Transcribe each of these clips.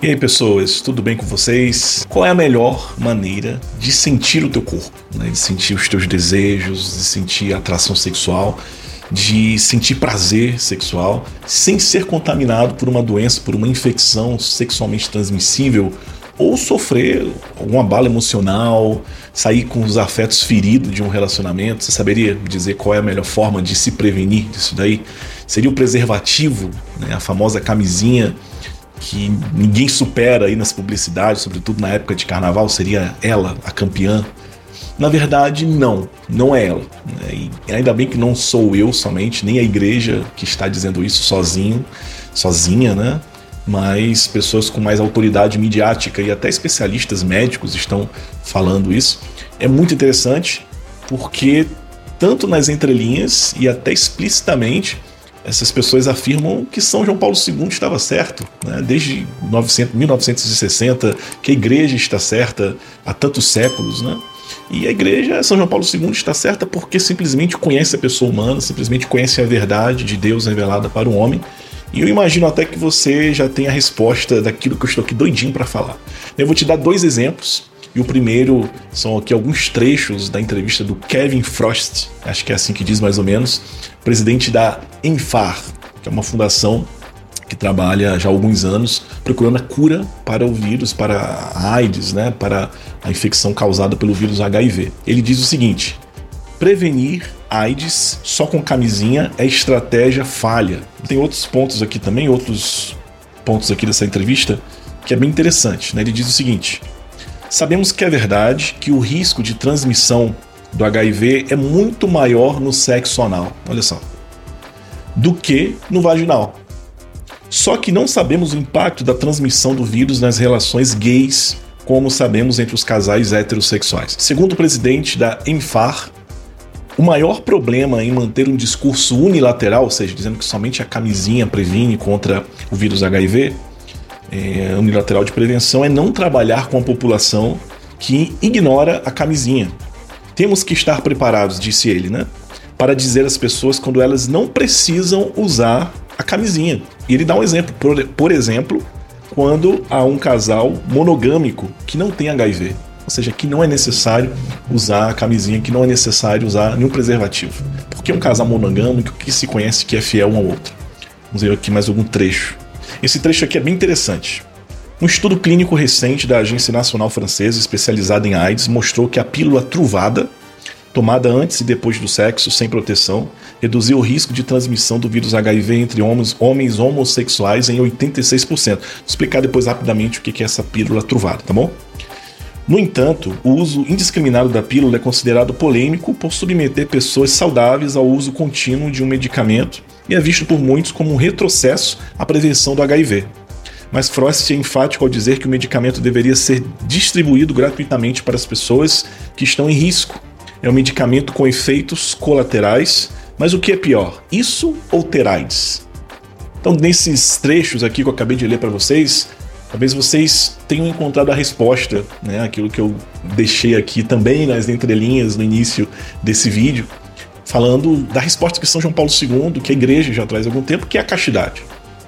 E aí, pessoas, tudo bem com vocês? Qual é a melhor maneira de sentir o teu corpo? Né? De sentir os teus desejos, de sentir atração sexual, de sentir prazer sexual, sem ser contaminado por uma doença, por uma infecção sexualmente transmissível ou sofrer alguma bala emocional, sair com os afetos feridos de um relacionamento. Você saberia dizer qual é a melhor forma de se prevenir disso daí? Seria o preservativo, né? a famosa camisinha que ninguém supera aí nas publicidades, sobretudo na época de carnaval, seria ela a campeã. Na verdade, não, não é ela. Né? E ainda bem que não sou eu somente, nem a igreja que está dizendo isso sozinho, sozinha, né? Mas pessoas com mais autoridade midiática e até especialistas médicos estão falando isso. É muito interessante porque tanto nas entrelinhas e até explicitamente essas pessoas afirmam que São João Paulo II estava certo, né? desde 900, 1960, que a igreja está certa há tantos séculos. Né? E a igreja, São João Paulo II, está certa porque simplesmente conhece a pessoa humana, simplesmente conhece a verdade de Deus revelada para o homem. E eu imagino até que você já tenha a resposta daquilo que eu estou aqui doidinho para falar. Eu vou te dar dois exemplos e o primeiro são aqui alguns trechos da entrevista do Kevin Frost, acho que é assim que diz mais ou menos, presidente da Enfar, que é uma fundação que trabalha já há alguns anos procurando a cura para o vírus, para a AIDS, né, para a infecção causada pelo vírus HIV. Ele diz o seguinte: prevenir AIDS só com camisinha é estratégia falha. Tem outros pontos aqui também, outros pontos aqui dessa entrevista que é bem interessante. Né? Ele diz o seguinte: Sabemos que é verdade que o risco de transmissão do HIV é muito maior no sexo anal, olha só, do que no vaginal. Só que não sabemos o impacto da transmissão do vírus nas relações gays, como sabemos entre os casais heterossexuais. Segundo o presidente da ENFAR, o maior problema em manter um discurso unilateral, ou seja, dizendo que somente a camisinha previne contra o vírus HIV, é, unilateral de prevenção é não trabalhar com a população que ignora a camisinha. Temos que estar preparados, disse ele, né? Para dizer às pessoas quando elas não precisam usar a camisinha. E ele dá um exemplo, por, por exemplo, quando há um casal monogâmico que não tem HIV. Ou seja, que não é necessário usar a camisinha, que não é necessário usar nenhum preservativo. Porque é um casal monogâmico que se conhece que é fiel um ao outro. Vamos ver aqui mais algum trecho. Esse trecho aqui é bem interessante. Um estudo clínico recente da Agência Nacional Francesa especializada em AIDS mostrou que a pílula truvada, tomada antes e depois do sexo sem proteção, reduziu o risco de transmissão do vírus HIV entre homens, homens homossexuais em 86%. Vou explicar depois rapidamente o que é essa pílula truvada, tá bom? No entanto, o uso indiscriminado da pílula é considerado polêmico por submeter pessoas saudáveis ao uso contínuo de um medicamento e é visto por muitos como um retrocesso à prevenção do HIV. Mas Frost é enfático ao dizer que o medicamento deveria ser distribuído gratuitamente para as pessoas que estão em risco. É um medicamento com efeitos colaterais, mas o que é pior, isso ou ter AIDS? Então, nesses trechos aqui que eu acabei de ler para vocês, talvez vocês tenham encontrado a resposta, né? Aquilo que eu deixei aqui também nas entrelinhas no início desse vídeo falando da resposta que São João Paulo II, que a igreja já traz há algum tempo, que é a castidade.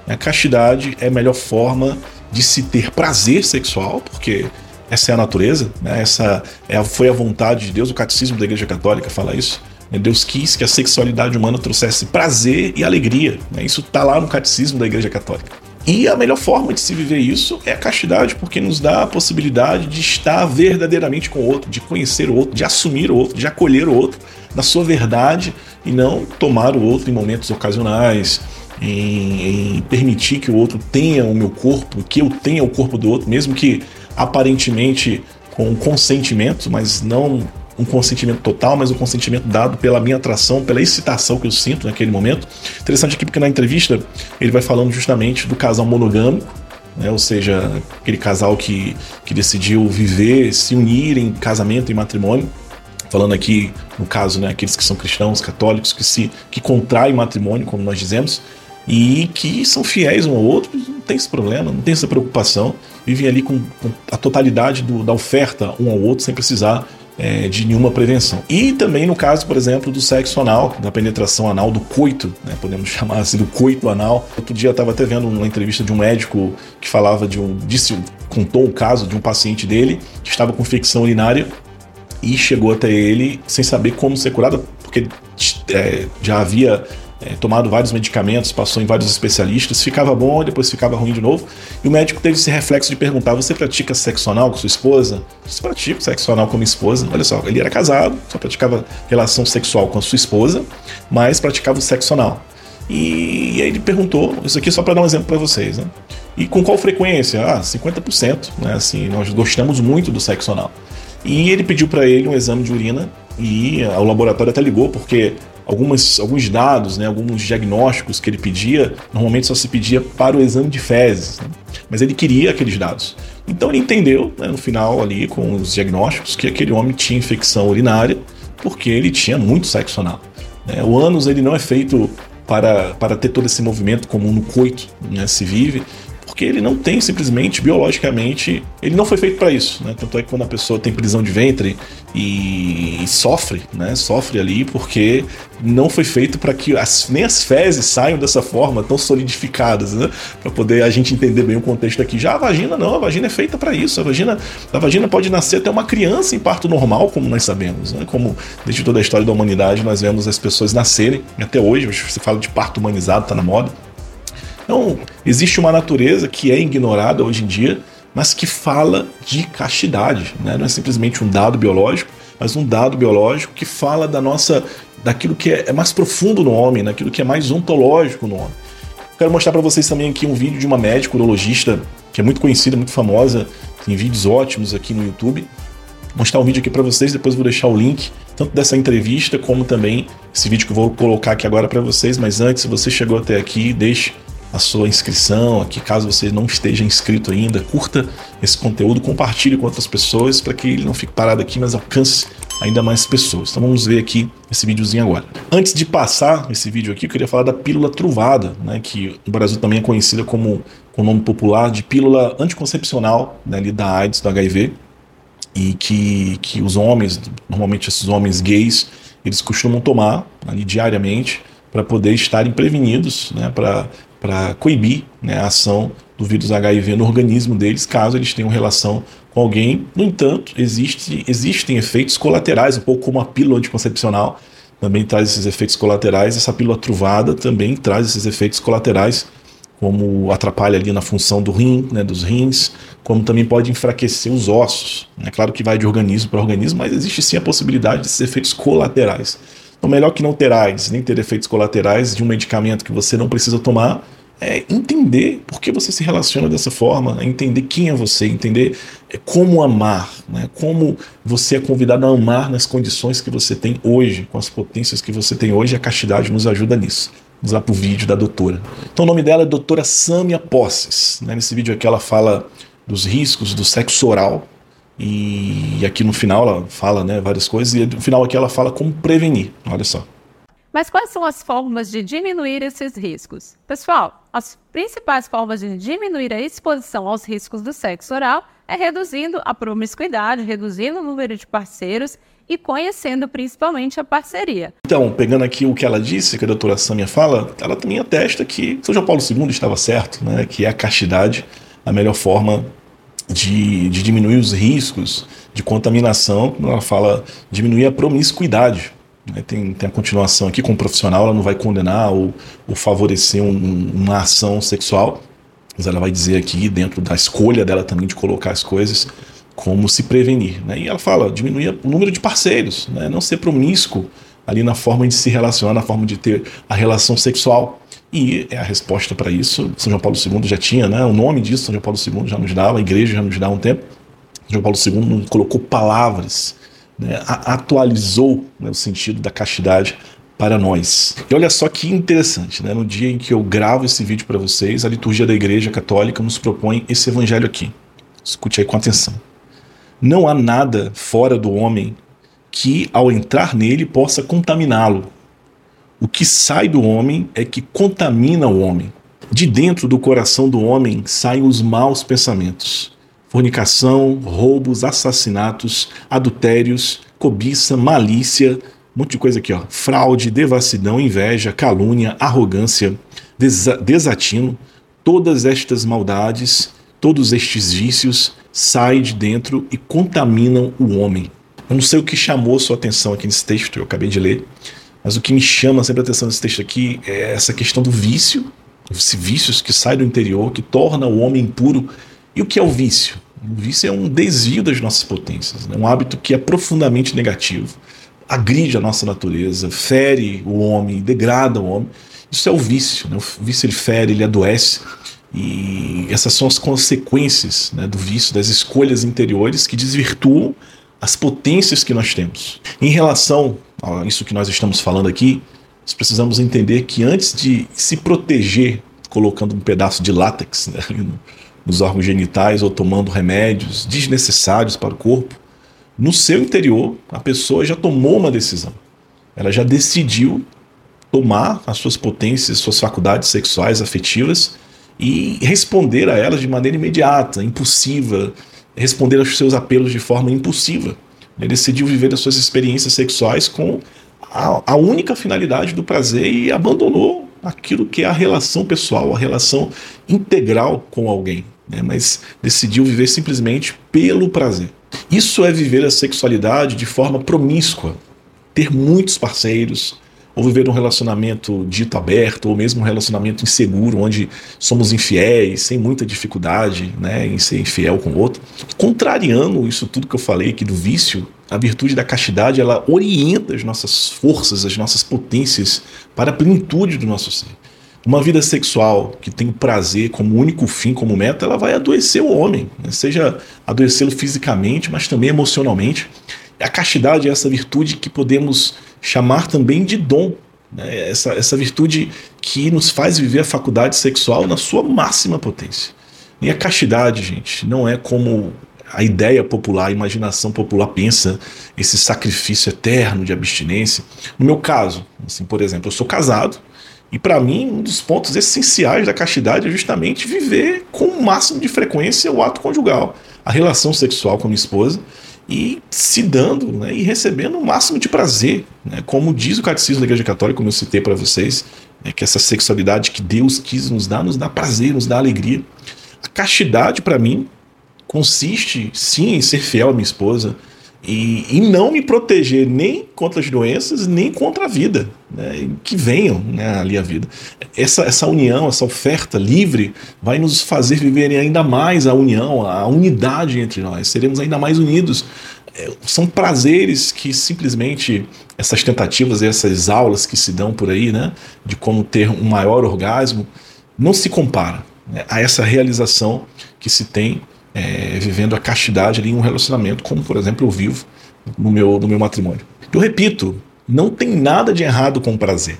A castidade é a melhor forma de se ter prazer sexual, porque essa é a natureza, né? essa é, foi a vontade de Deus, o catecismo da Igreja Católica fala isso. Né? Deus quis que a sexualidade humana trouxesse prazer e alegria. Né? Isso está lá no catecismo da Igreja Católica. E a melhor forma de se viver isso é a castidade, porque nos dá a possibilidade de estar verdadeiramente com o outro, de conhecer o outro, de assumir o outro, de acolher o outro na sua verdade e não tomar o outro em momentos ocasionais, em, em, permitir que o outro tenha o meu corpo, que eu tenha o corpo do outro, mesmo que aparentemente com consentimento, mas não um consentimento total, mas um consentimento dado pela minha atração, pela excitação que eu sinto naquele momento. Interessante aqui porque na entrevista ele vai falando justamente do casal monogâmico, né? ou seja, aquele casal que, que decidiu viver, se unir em casamento e matrimônio. Falando aqui, no caso, né, aqueles que são cristãos, católicos, que se que contraem matrimônio, como nós dizemos, e que são fiéis um ao outro, não tem esse problema, não tem essa preocupação, vivem ali com, com a totalidade do, da oferta um ao outro, sem precisar é, de nenhuma prevenção. E também no caso, por exemplo, do sexo anal, da penetração anal, do coito, né, podemos chamar assim, do coito anal. Outro dia eu estava até vendo uma entrevista de um médico que falava de um. Disse, contou o caso de um paciente dele que estava com infecção urinária e chegou até ele sem saber como ser curado, porque é, já havia é, tomado vários medicamentos, passou em vários especialistas, ficava bom depois ficava ruim de novo. E o médico teve esse reflexo de perguntar: Você pratica sexo anal com sua esposa? Você pratica sexo anal com minha esposa? Olha só, ele era casado, só praticava relação sexual com a sua esposa, mas praticava o sexo anal. E, e aí ele perguntou: Isso aqui é só para dar um exemplo para vocês, né? E com qual frequência? Ah, 50%, né? Assim, nós gostamos muito do sexo anal. E ele pediu para ele um exame de urina e o laboratório até ligou porque algumas, alguns dados, né, alguns diagnósticos que ele pedia, normalmente só se pedia para o exame de fezes, né? mas ele queria aqueles dados. Então ele entendeu, né, no final ali com os diagnósticos, que aquele homem tinha infecção urinária porque ele tinha muito sexo anal. Né? O ânus ele não é feito para, para ter todo esse movimento comum no coito, né, se vive, porque ele não tem simplesmente biologicamente, ele não foi feito para isso, né? Tanto é que quando a pessoa tem prisão de ventre e, e sofre, né? Sofre ali porque não foi feito para que as, nem as fezes saiam dessa forma tão solidificadas, né? Para poder a gente entender bem o contexto aqui. Já a vagina não, a vagina é feita para isso. A vagina, a vagina pode nascer até uma criança em parto normal, como nós sabemos, né? Como desde toda a história da humanidade nós vemos as pessoas nascerem. Até hoje você fala de parto humanizado, tá na moda então, existe uma natureza que é ignorada hoje em dia, mas que fala de castidade. Né? Não é simplesmente um dado biológico, mas um dado biológico que fala da nossa, daquilo que é, é mais profundo no homem, daquilo que é mais ontológico no homem. Quero mostrar para vocês também aqui um vídeo de uma médica urologista que é muito conhecida, muito famosa, tem vídeos ótimos aqui no YouTube. Vou mostrar um vídeo aqui para vocês, depois vou deixar o link tanto dessa entrevista como também esse vídeo que eu vou colocar aqui agora para vocês. Mas antes, se você chegou até aqui, deixe a sua inscrição aqui, caso você não esteja inscrito ainda, curta esse conteúdo, compartilhe com outras pessoas para que ele não fique parado aqui, mas alcance ainda mais pessoas. Então vamos ver aqui esse videozinho agora. Antes de passar esse vídeo aqui, eu queria falar da pílula truvada, né, que no Brasil também é conhecida como com o nome popular de pílula anticoncepcional né, ali da AIDS, do HIV, e que, que os homens, normalmente esses homens gays, eles costumam tomar ali diariamente para poder estarem prevenidos, né, para para coibir né, a ação do vírus HIV no organismo deles, caso eles tenham relação com alguém. No entanto, existe, existem efeitos colaterais, um pouco como a pílula anticoncepcional também traz esses efeitos colaterais. Essa pílula truvada também traz esses efeitos colaterais, como atrapalha ali na função do rim, né, dos rins, como também pode enfraquecer os ossos. É claro que vai de organismo para organismo, mas existe sim a possibilidade desses efeitos colaterais. Melhor que não ter AIDS, nem ter efeitos colaterais de um medicamento que você não precisa tomar, é entender por que você se relaciona dessa forma, é entender quem é você, entender é, como amar, né? como você é convidado a amar nas condições que você tem hoje, com as potências que você tem hoje, a castidade nos ajuda nisso. Vamos lá para o vídeo da doutora. Então, o nome dela é doutora Samia Posses. Né? Nesse vídeo aqui ela fala dos riscos do sexo oral, e aqui no final ela fala né, várias coisas, e no final aqui ela fala como prevenir. Olha só. Mas quais são as formas de diminuir esses riscos? Pessoal, as principais formas de diminuir a exposição aos riscos do sexo oral é reduzindo a promiscuidade, reduzindo o número de parceiros e conhecendo principalmente a parceria. Então, pegando aqui o que ela disse, que a doutora Samia fala, ela também atesta que São João Paulo II estava certo, né, que é a castidade a melhor forma de, de diminuir os riscos de contaminação, ela fala diminuir a promiscuidade. Né? Tem, tem a continuação aqui com o profissional, ela não vai condenar ou, ou favorecer um, uma ação sexual, mas ela vai dizer aqui, dentro da escolha dela também de colocar as coisas, como se prevenir. Né? E ela fala diminuir o número de parceiros, né? não ser promíscuo ali na forma de se relacionar, na forma de ter a relação sexual. E é a resposta para isso, São João Paulo II já tinha, né? O nome disso, São João Paulo II já nos dava, a igreja já nos dá um tempo. São João Paulo II colocou palavras, né? atualizou né, o sentido da castidade para nós. E olha só que interessante, né? No dia em que eu gravo esse vídeo para vocês, a liturgia da Igreja Católica nos propõe esse evangelho aqui. Escute aí com atenção. Não há nada fora do homem que, ao entrar nele, possa contaminá-lo o que sai do homem é que contamina o homem. De dentro do coração do homem saem os maus pensamentos, fornicação, roubos, assassinatos, adultérios, cobiça, malícia, um monte de coisa aqui, ó. Fraude, devassidão, inveja, calúnia, arrogância, desa desatino. Todas estas maldades, todos estes vícios saem de dentro e contaminam o homem. Eu não sei o que chamou sua atenção aqui nesse texto, eu acabei de ler, mas o que me chama sempre a atenção nesse texto aqui é essa questão do vício, esse vícios que sai do interior, que torna o homem impuro. E o que é o vício? O vício é um desvio das nossas potências, né? um hábito que é profundamente negativo agride a nossa natureza, fere o homem, degrada o homem. Isso é o vício. Né? O vício ele fere, ele adoece. E essas são as consequências né, do vício, das escolhas interiores que desvirtuam as potências que nós temos. Em relação isso que nós estamos falando aqui, nós precisamos entender que antes de se proteger colocando um pedaço de látex né, nos órgãos genitais ou tomando remédios desnecessários para o corpo, no seu interior, a pessoa já tomou uma decisão. Ela já decidiu tomar as suas potências, suas faculdades sexuais, afetivas e responder a elas de maneira imediata, impulsiva, responder aos seus apelos de forma impulsiva. Ele decidiu viver as suas experiências sexuais com a, a única finalidade do prazer e abandonou aquilo que é a relação pessoal, a relação integral com alguém, né? mas decidiu viver simplesmente pelo prazer. Isso é viver a sexualidade de forma promíscua, ter muitos parceiros, ou viver um relacionamento dito aberto, ou mesmo um relacionamento inseguro, onde somos infiéis, sem muita dificuldade né, em ser infiel com o outro. Contrariando isso tudo que eu falei aqui do vício, a virtude da castidade ela orienta as nossas forças, as nossas potências para a plenitude do nosso ser. Uma vida sexual que tem prazer como único fim, como meta, ela vai adoecer o homem, né? seja adoecê-lo fisicamente, mas também emocionalmente. A castidade é essa virtude que podemos chamar também de dom, né? essa, essa virtude que nos faz viver a faculdade sexual na sua máxima potência. E a castidade, gente, não é como a ideia popular, a imaginação popular pensa esse sacrifício eterno de abstinência. No meu caso, assim, por exemplo, eu sou casado, e para mim, um dos pontos essenciais da castidade é justamente viver com o máximo de frequência o ato conjugal, a relação sexual com a minha esposa e se dando né, e recebendo o máximo de prazer. Né, como diz o Catecismo da Igreja Católica, como eu citei para vocês, né, que essa sexualidade que Deus quis nos dar, nos dá prazer, nos dá alegria. A castidade, para mim, consiste sim em ser fiel à minha esposa, e, e, não me proteger nem contra as doenças, nem contra a vida, né, que venham né, ali a vida. Essa, essa união, essa oferta livre vai nos fazer viver ainda mais a união, a unidade entre nós, seremos ainda mais unidos. É, são prazeres que simplesmente essas tentativas, essas aulas que se dão por aí, né, de como ter um maior orgasmo, não se compara né, a essa realização que se tem é, vivendo a castidade ali em um relacionamento, como por exemplo eu vivo no meu, no meu matrimônio. Eu repito, não tem nada de errado com o prazer.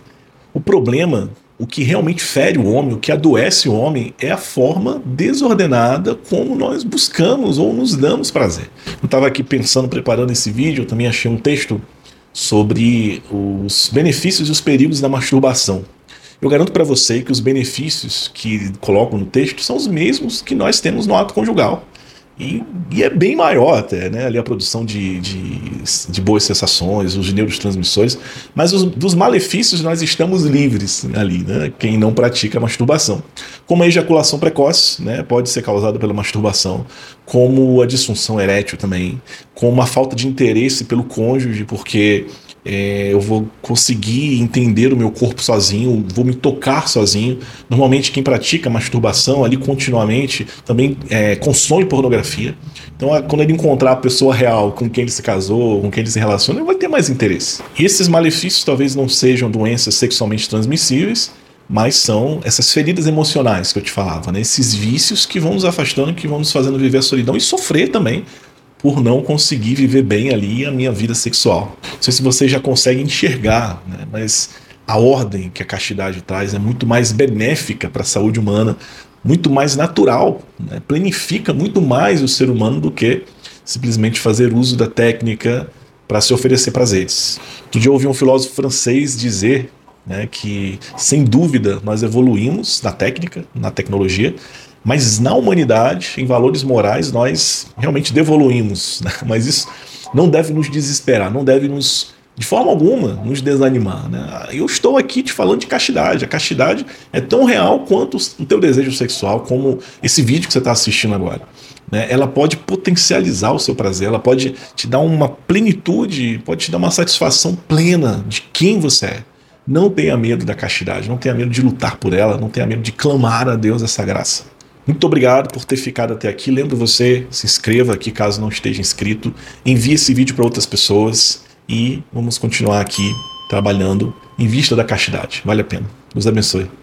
O problema, o que realmente fere o homem, o que adoece o homem, é a forma desordenada como nós buscamos ou nos damos prazer. Eu estava aqui pensando, preparando esse vídeo, eu também achei um texto sobre os benefícios e os perigos da masturbação. Eu garanto para você que os benefícios que colocam no texto são os mesmos que nós temos no ato conjugal. E, e, é bem maior até, né? Ali a produção de, de, de boas sensações, os neurotransmissores, mas os, dos malefícios nós estamos livres ali, né? Quem não pratica masturbação. Como a ejaculação precoce, né? Pode ser causada pela masturbação, como a disfunção erétil também, como a falta de interesse pelo cônjuge, porque é, eu vou conseguir entender o meu corpo sozinho, vou me tocar sozinho. Normalmente, quem pratica masturbação ali continuamente também é, consome pornografia. Então, quando ele encontrar a pessoa real com quem ele se casou, com quem ele se relaciona, ele vai ter mais interesse. E esses malefícios talvez não sejam doenças sexualmente transmissíveis, mas são essas feridas emocionais que eu te falava, né? esses vícios que vão nos afastando, que vão nos fazendo viver a solidão e sofrer também por não conseguir viver bem ali a minha vida sexual. Não sei se você já consegue enxergar, né? mas a ordem que a castidade traz é muito mais benéfica para a saúde humana, muito mais natural, né? planifica muito mais o ser humano do que simplesmente fazer uso da técnica para se oferecer prazeres. Outro dia eu ouvi um filósofo francês dizer né, que, sem dúvida, nós evoluímos na técnica, na tecnologia, Mas na humanidade, em valores morais, nós realmente devoluímos. Né? Mas isso não deve nos desesperar, não deve nos, de forma alguma, nos desanimar. Né? Eu estou aqui te falando de castidade. A castidade é tão real quanto o teu desejo sexual, como esse vídeo que você está assistindo agora. Né? Ela pode potencializar o seu prazer, ela pode te dar uma plenitude, pode te dar uma satisfação plena de quem você é. Não tenha medo da castidade, não tenha medo de lutar por ela, não tenha medo de clamar a Deus essa graça. Muito obrigado por ter ficado até aqui. Lembro você, se inscreva aqui caso não esteja inscrito. Envie esse vídeo para outras pessoas e vamos continuar aqui trabalhando em vista da castidade. Vale a pena. Deus abençoe.